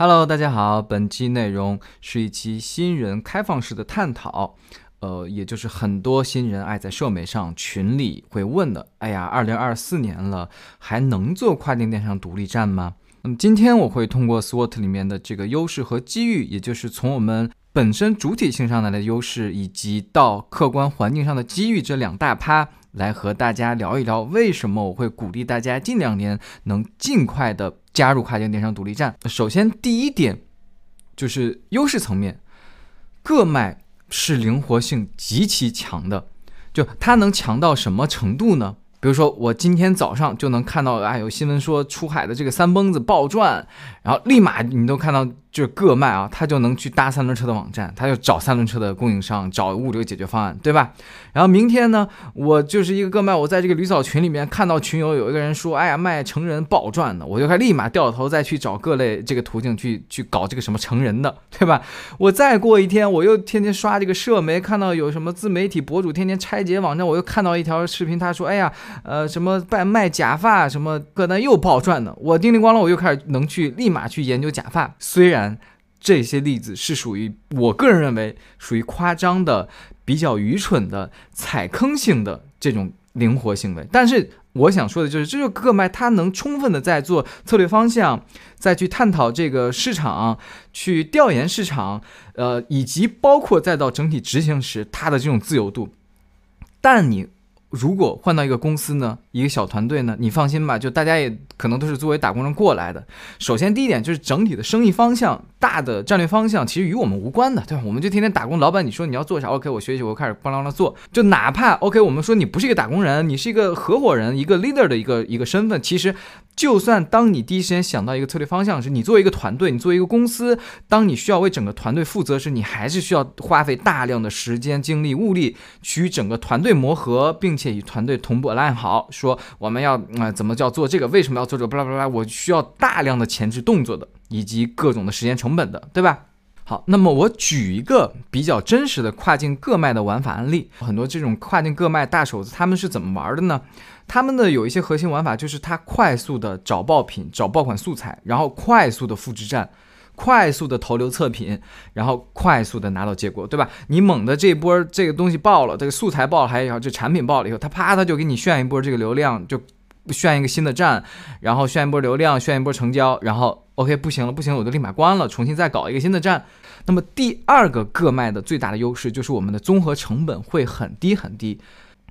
Hello，大家好，本期内容是一期新人开放式的探讨，呃，也就是很多新人爱在社媒上群里会问的。哎呀，二零二四年了，还能做跨境电商独立站吗？那么今天我会通过 SWOT 里面的这个优势和机遇，也就是从我们本身主体性上来的优势，以及到客观环境上的机遇这两大趴。来和大家聊一聊，为什么我会鼓励大家近两年能尽快的加入跨境电商独立站。首先，第一点就是优势层面，个卖是灵活性极其强的，就它能强到什么程度呢？比如说，我今天早上就能看到啊，有新闻说出海的这个三蹦子暴赚，然后立马你都看到。就是个卖啊，他就能去搭三轮车的网站，他就找三轮车的供应商，找物流解决方案，对吧？然后明天呢，我就是一个各卖，我在这个驴嫂群里面看到群友有一个人说，哎呀，卖成人暴赚的，我就开立马掉头再去找各类这个途径去去搞这个什么成人的，对吧？我再过一天，我又天天刷这个社媒，看到有什么自媒体博主天天拆解网站，我又看到一条视频，他说，哎呀，呃，什么卖卖假发，什么个单又暴赚的，我叮铃咣啷，我又开始能去立马去研究假发，虽然。这些例子是属于我个人认为属于夸张的、比较愚蠢的踩坑性的这种灵活行为，但是我想说的就是，这就个卖它能充分的在做策略方向，再去探讨这个市场，去调研市场，呃，以及包括再到整体执行时它的这种自由度，但你。如果换到一个公司呢，一个小团队呢，你放心吧，就大家也可能都是作为打工人过来的。首先第一点就是整体的生意方向、大的战略方向其实与我们无关的，对吧？我们就天天打工，老板你说你要做啥，OK，我学习，我开始帮啷啷做。就哪怕 OK，我们说你不是一个打工人，你是一个合伙人，一个 leader 的一个一个身份，其实。就算当你第一时间想到一个策略方向时，你作为一个团队，你作为一个公司，当你需要为整个团队负责时，你还是需要花费大量的时间、精力、物力去与整个团队磨合，并且与团队同步拉好，说我们要啊怎么叫做这个，为什么要做这个，巴拉巴拉，我需要大量的前置动作的，以及各种的时间成本的，对吧？好，那么我举一个比较真实的跨境个卖的玩法案例，很多这种跨境个卖大手子他们是怎么玩的呢？他们的有一些核心玩法，就是他快速的找爆品、找爆款素材，然后快速的复制站，快速的投流测评，然后快速的拿到结果，对吧？你猛的这波这个东西爆了，这个素材爆了，还有这产品爆了以后，他啪他就给你炫一波这个流量，就炫一个新的站，然后炫一波流量，炫一波成交，然后 OK 不行了，不行，我就立马关了，重新再搞一个新的站。那么第二个个卖的最大的优势就是我们的综合成本会很低很低。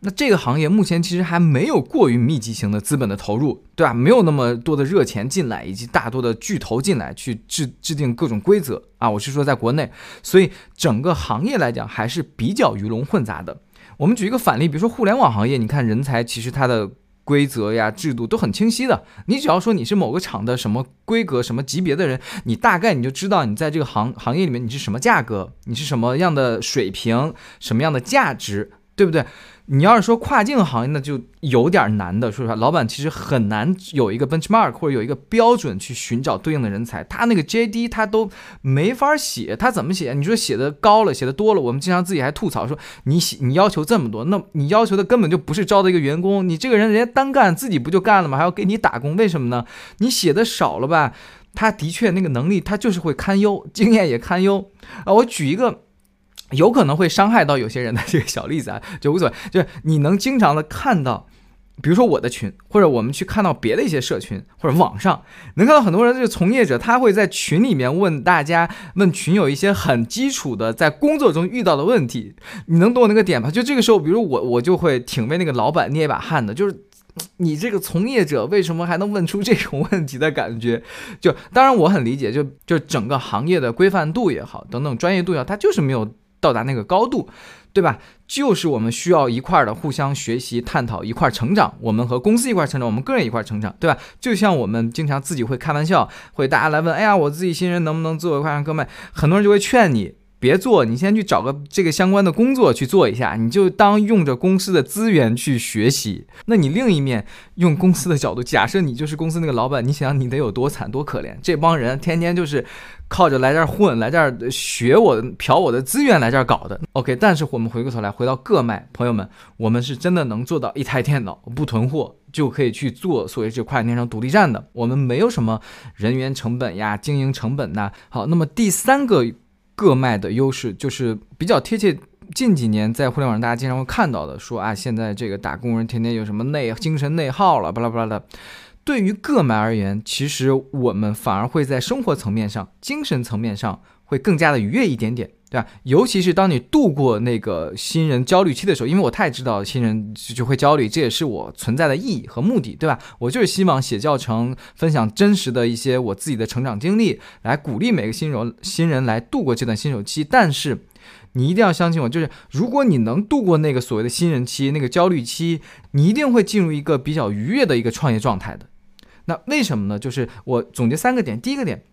那这个行业目前其实还没有过于密集型的资本的投入，对吧？没有那么多的热钱进来，以及大多的巨头进来去制制定各种规则啊。我是说在国内，所以整个行业来讲还是比较鱼龙混杂的。我们举一个反例，比如说互联网行业，你看人才其实它的规则呀、制度都很清晰的。你只要说你是某个厂的什么规格、什么级别的人，你大概你就知道你在这个行行业里面你是什么价格，你是什么样的水平、什么样的价值，对不对？你要是说跨境行业，那就有点难的。说实话，老板其实很难有一个 benchmark 或者有一个标准去寻找对应的人才。他那个 JD 他都没法写，他怎么写？你说写的高了，写的多了，我们经常自己还吐槽说，你写你要求这么多，那你要求的根本就不是招的一个员工，你这个人人家单干自己不就干了吗？还要给你打工，为什么呢？你写的少了吧？他的确那个能力，他就是会堪忧，经验也堪忧啊。我举一个。有可能会伤害到有些人的这个小例子啊，就无所谓。就是你能经常的看到，比如说我的群，或者我们去看到别的一些社群或者网上，能看到很多人这个从业者，他会在群里面问大家，问群友一些很基础的在工作中遇到的问题。你能懂我那个点吗？就这个时候，比如我我就会挺为那个老板捏一把汗的，就是你这个从业者为什么还能问出这种问题的感觉？就当然我很理解，就就整个行业的规范度也好，等等专业度也好，它就是没有。到达那个高度，对吧？就是我们需要一块儿的互相学习、探讨，一块儿成长。我们和公司一块儿成长，我们个人一块儿成长，对吧？就像我们经常自己会开玩笑，会大家来问，哎呀，我自己新人能不能做一块让哥们？很多人就会劝你，别做，你先去找个这个相关的工作去做一下，你就当用着公司的资源去学习。那你另一面用公司的角度，假设你就是公司那个老板，你想你得有多惨多可怜？这帮人天天就是靠着来这儿混，来这儿学我嫖我的资源来这儿搞的。OK，但是我们回过头来回到个卖，朋友们，我们是真的能做到一台电脑不囤货。就可以去做所谓这跨境电商独立站的，我们没有什么人员成本呀、经营成本呐。好，那么第三个个卖的优势就是比较贴切，近几年在互联网上大家经常会看到的，说啊，现在这个打工人天天有什么内精神内耗了，巴拉巴拉的。对于个卖而言，其实我们反而会在生活层面上、精神层面上会更加的愉悦一点点。对吧？尤其是当你度过那个新人焦虑期的时候，因为我太知道新人就就会焦虑，这也是我存在的意义和目的，对吧？我就是希望写教程，分享真实的一些我自己的成长经历，来鼓励每个新手新人来度过这段新手期。但是你一定要相信我，就是如果你能度过那个所谓的新人期，那个焦虑期，你一定会进入一个比较愉悦的一个创业状态的。那为什么呢？就是我总结三个点，第一个点。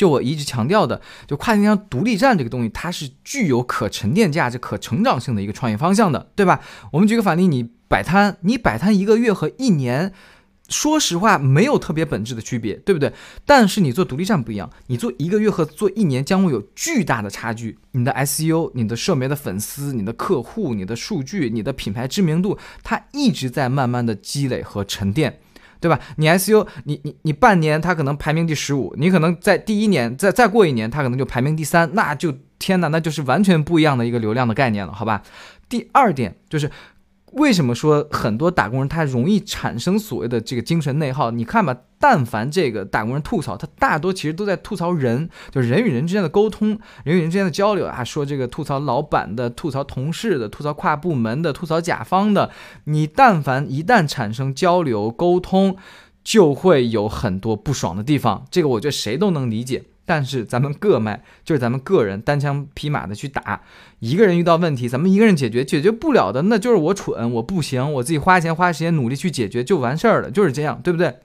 就我一直强调的，就跨境电商独立站这个东西，它是具有可沉淀价值、可成长性的一个创业方向的，对吧？我们举个反例，你摆摊，你摆摊一个月和一年，说实话没有特别本质的区别，对不对？但是你做独立站不一样，你做一个月和做一年将会有巨大的差距。你的 SEO、你的社媒的粉丝、你的客户、你的数据、你的品牌知名度，它一直在慢慢的积累和沉淀。对吧？你 SU，你你你半年它可能排名第十五，你可能在第一年再再过一年，它可能就排名第三，那就天哪，那就是完全不一样的一个流量的概念了，好吧？第二点就是。为什么说很多打工人他容易产生所谓的这个精神内耗？你看吧，但凡这个打工人吐槽，他大多其实都在吐槽人，就人与人之间的沟通，人与人之间的交流啊。说这个吐槽老板的，吐槽同事的，吐槽跨部门的，吐槽甲方的。你但凡一旦产生交流沟通，就会有很多不爽的地方。这个我觉得谁都能理解。但是咱们个卖就是咱们个人单枪匹马的去打，一个人遇到问题，咱们一个人解决，解决不了的，那就是我蠢，我不行，我自己花钱花时间努力去解决就完事儿了，就是这样，对不对？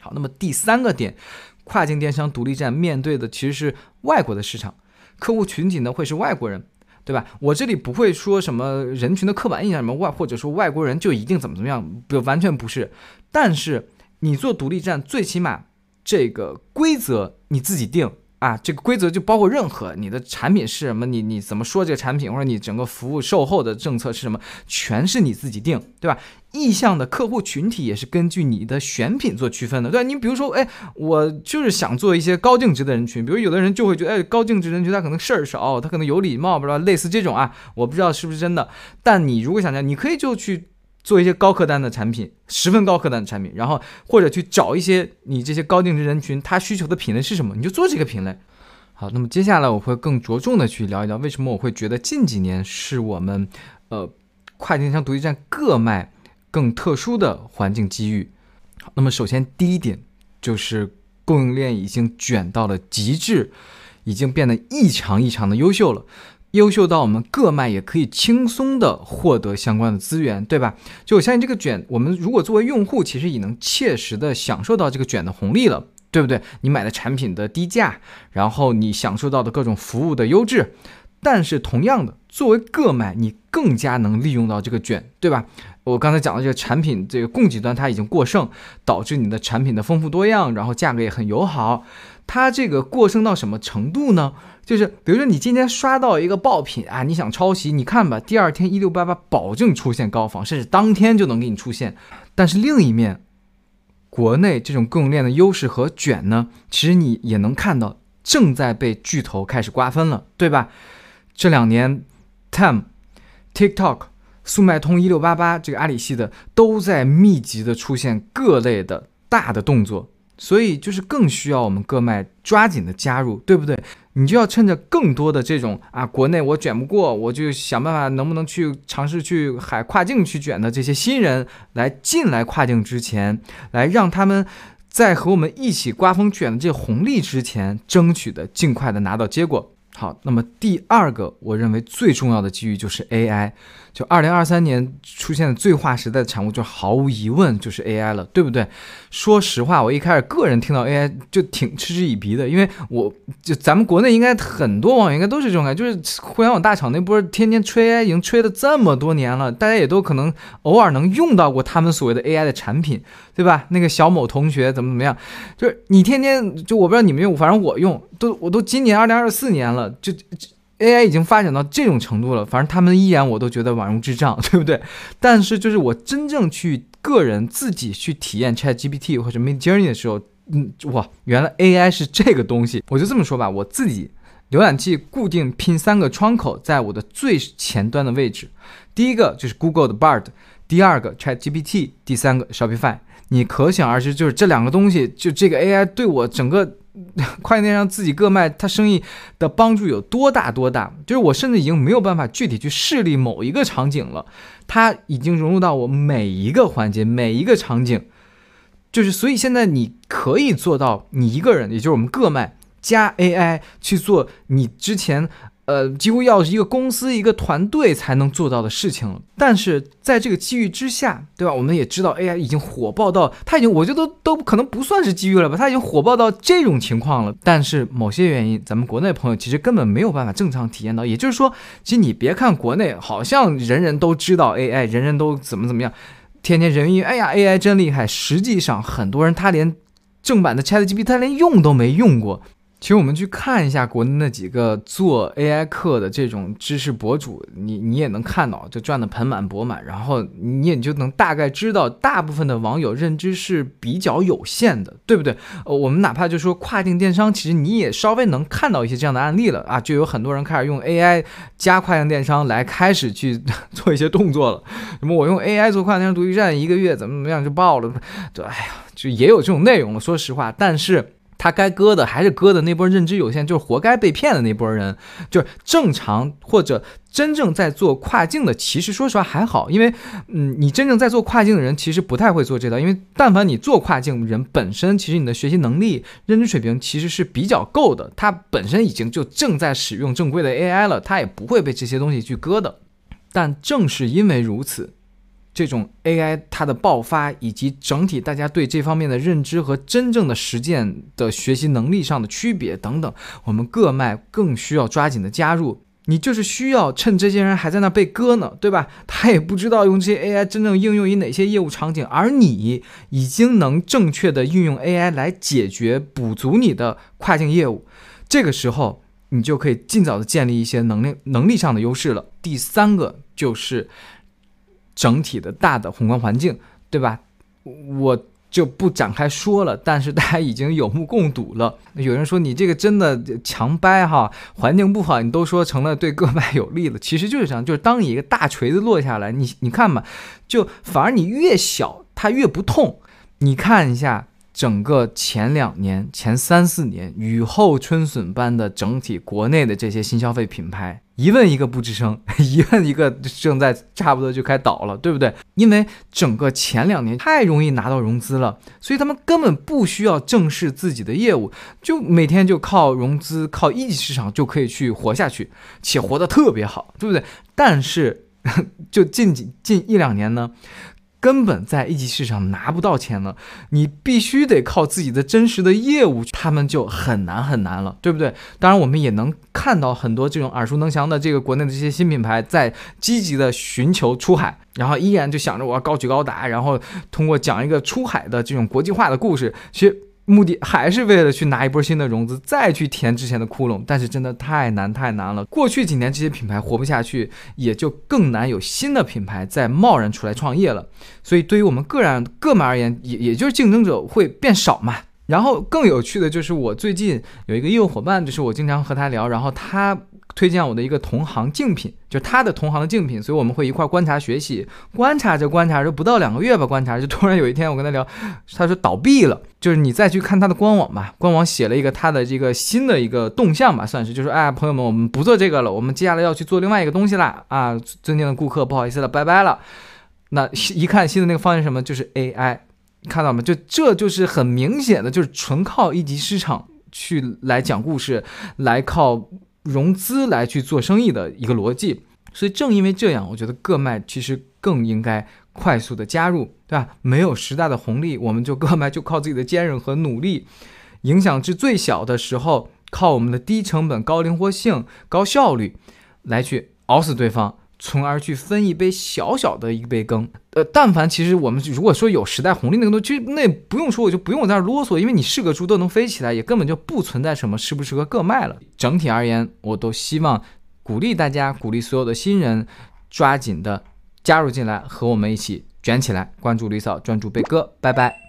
好，那么第三个点，跨境电商独立站面对的其实是外国的市场，客户群体呢会是外国人，对吧？我这里不会说什么人群的刻板印象什么外，或者说外国人就一定怎么怎么样，不完全不是。但是你做独立站，最起码。这个规则你自己定啊，这个规则就包括任何你的产品是什么，你你怎么说这个产品，或者你整个服务售后的政策是什么，全是你自己定，对吧？意向的客户群体也是根据你的选品做区分的，对吧？你比如说，哎，我就是想做一些高净值的人群，比如有的人就会觉得，哎，高净值人群他可能事儿少，他可能有礼貌，不知道类似这种啊，我不知道是不是真的，但你如果想这样，你可以就去。做一些高客单的产品，十分高客单的产品，然后或者去找一些你这些高净值人群他需求的品类是什么，你就做这个品类。好，那么接下来我会更着重的去聊一聊，为什么我会觉得近几年是我们呃跨境电商独立站个卖更特殊的环境机遇。好，那么首先第一点就是供应链已经卷到了极致，已经变得异常异常的优秀了。优秀到我们个卖也可以轻松的获得相关的资源，对吧？就我相信这个卷，我们如果作为用户，其实也能切实的享受到这个卷的红利了，对不对？你买的产品的低价，然后你享受到的各种服务的优质，但是同样的，作为个卖，你更加能利用到这个卷，对吧？我刚才讲的这个产品，这个供给端它已经过剩，导致你的产品的丰富多样，然后价格也很友好。它这个过剩到什么程度呢？就是比如说你今天刷到一个爆品啊，你想抄袭，你看吧，第二天一六八八保证出现高仿，甚至当天就能给你出现。但是另一面，国内这种供应链的优势和卷呢，其实你也能看到正在被巨头开始瓜分了，对吧？这两年，Time、TikTok、速卖通、一六八八这个阿里系的都在密集的出现各类的大的动作。所以就是更需要我们各卖抓紧的加入，对不对？你就要趁着更多的这种啊，国内我卷不过，我就想办法能不能去尝试去海跨境去卷的这些新人来进来跨境之前，来让他们在和我们一起刮风卷的这红利之前，争取的尽快的拿到结果。好，那么第二个我认为最重要的机遇就是 AI。就二零二三年出现的最划时代的产物，就毫无疑问就是 AI 了，对不对？说实话，我一开始个人听到 AI 就挺嗤之以鼻的，因为我就咱们国内应该很多网友应该都是这种感觉，就是互联网大厂那波天天吹 AI 已经吹了这么多年了，大家也都可能偶尔能用到过他们所谓的 AI 的产品，对吧？那个小某同学怎么怎么样，就是你天天就我不知道你们用，反正我用都我都今年二零二四年了，就。AI 已经发展到这种程度了，反正他们依然我都觉得宛如智障，对不对？但是就是我真正去个人自己去体验 ChatGPT 或者 Midjourney 的时候，嗯，哇，原来 AI 是这个东西。我就这么说吧，我自己浏览器固定拼三个窗口，在我的最前端的位置，第一个就是 Google 的 Bard，第二个 ChatGPT，第三个 Shopify。你可想而知，就是这两个东西，就这个 AI 对我整个。跨境电商自己各卖，它生意的帮助有多大多大？就是我甚至已经没有办法具体去示例某一个场景了，它已经融入到我每一个环节、每一个场景。就是所以现在你可以做到，你一个人，也就是我们各卖加 AI 去做你之前。呃，几乎要一个公司、一个团队才能做到的事情了。但是在这个机遇之下，对吧？我们也知道 AI 已经火爆到，它已经，我觉得都可能不算是机遇了吧？它已经火爆到这种情况了。但是某些原因，咱们国内朋友其实根本没有办法正常体验到。也就是说，其实你别看国内好像人人都知道 AI，人人都怎么怎么样，天天人云，哎呀，AI 真厉害。实际上，很多人他连正版的 ChatGPT 他连用都没用过。其实我们去看一下国内那几个做 AI 课的这种知识博主，你你也能看到，就赚得盆满钵满，然后你也就能大概知道，大部分的网友认知是比较有限的，对不对？呃，我们哪怕就说跨境电商，其实你也稍微能看到一些这样的案例了啊，就有很多人开始用 AI 加跨境电商来开始去做一些动作了。什么我用 AI 做跨境电商独立站，一个月怎么怎么样就爆了，对，哎呀，就也有这种内容了。说实话，但是。他该割的还是割的那波认知有限，就是活该被骗的那波人，就是正常或者真正在做跨境的，其实说实话还好，因为嗯，你真正在做跨境的人其实不太会做这道，因为但凡你做跨境人本身，其实你的学习能力、认知水平其实是比较够的，他本身已经就正在使用正规的 AI 了，他也不会被这些东西去割的。但正是因为如此。这种 AI 它的爆发，以及整体大家对这方面的认知和真正的实践的学习能力上的区别等等，我们各脉更需要抓紧的加入。你就是需要趁这些人还在那被割呢，对吧？他也不知道用这些 AI 真正应用于哪些业务场景，而你已经能正确的运用 AI 来解决补足你的跨境业务，这个时候你就可以尽早的建立一些能力能力上的优势了。第三个就是。整体的大的宏观环境，对吧？我就不展开说了。但是大家已经有目共睹了。有人说你这个真的强掰哈，环境不好，你都说成了对各卖有利了。其实就是这样，就是当一个大锤子落下来，你你看嘛，就反而你越小，它越不痛。你看一下。整个前两年、前三四年，雨后春笋般的整体国内的这些新消费品牌，一问一个不吱声，一问一个正在差不多就开倒了，对不对？因为整个前两年太容易拿到融资了，所以他们根本不需要正视自己的业务，就每天就靠融资、靠一级市场就可以去活下去，且活得特别好，对不对？但是 就近几近一两年呢？根本在一级市场拿不到钱了，你必须得靠自己的真实的业务，他们就很难很难了，对不对？当然，我们也能看到很多这种耳熟能详的这个国内的这些新品牌在积极的寻求出海，然后依然就想着我要高举高打，然后通过讲一个出海的这种国际化的故事，其实。目的还是为了去拿一波新的融资，再去填之前的窟窿，但是真的太难太难了。过去几年这些品牌活不下去，也就更难有新的品牌再贸然出来创业了。所以对于我们个人个们而言，也也就是竞争者会变少嘛。然后更有趣的就是，我最近有一个业务伙伴，就是我经常和他聊，然后他。推荐我的一个同行竞品，就是他的同行的竞品，所以我们会一块观察学习，观察着观察着，不到两个月吧，观察就突然有一天我跟他聊，他说倒闭了，就是你再去看他的官网吧，官网写了一个他的这个新的一个动向吧，算是就是哎，朋友们，我们不做这个了，我们接下来要去做另外一个东西啦啊，尊敬的顾客，不好意思了，拜拜了。那一看新的那个方向什么，就是 AI，看到吗？就这就是很明显的，就是纯靠一级市场去来讲故事，来靠。融资来去做生意的一个逻辑。所以正因为这样，我觉得个卖其实更应该快速的加入，对吧？没有时代的红利，我们就个卖就靠自己的坚韧和努力，影响至最小的时候，靠我们的低成本、高灵活性、高效率来去熬死对方。从而去分一杯小小的一杯羹，呃，但凡其实我们如果说有时代红利那个东西，那不用说，我就不用在这啰嗦，因为你是个猪都能飞起来，也根本就不存在什么适不适合各卖了。整体而言，我都希望鼓励大家，鼓励所有的新人，抓紧的加入进来，和我们一起卷起来。关注李嫂，专注贝哥，拜拜。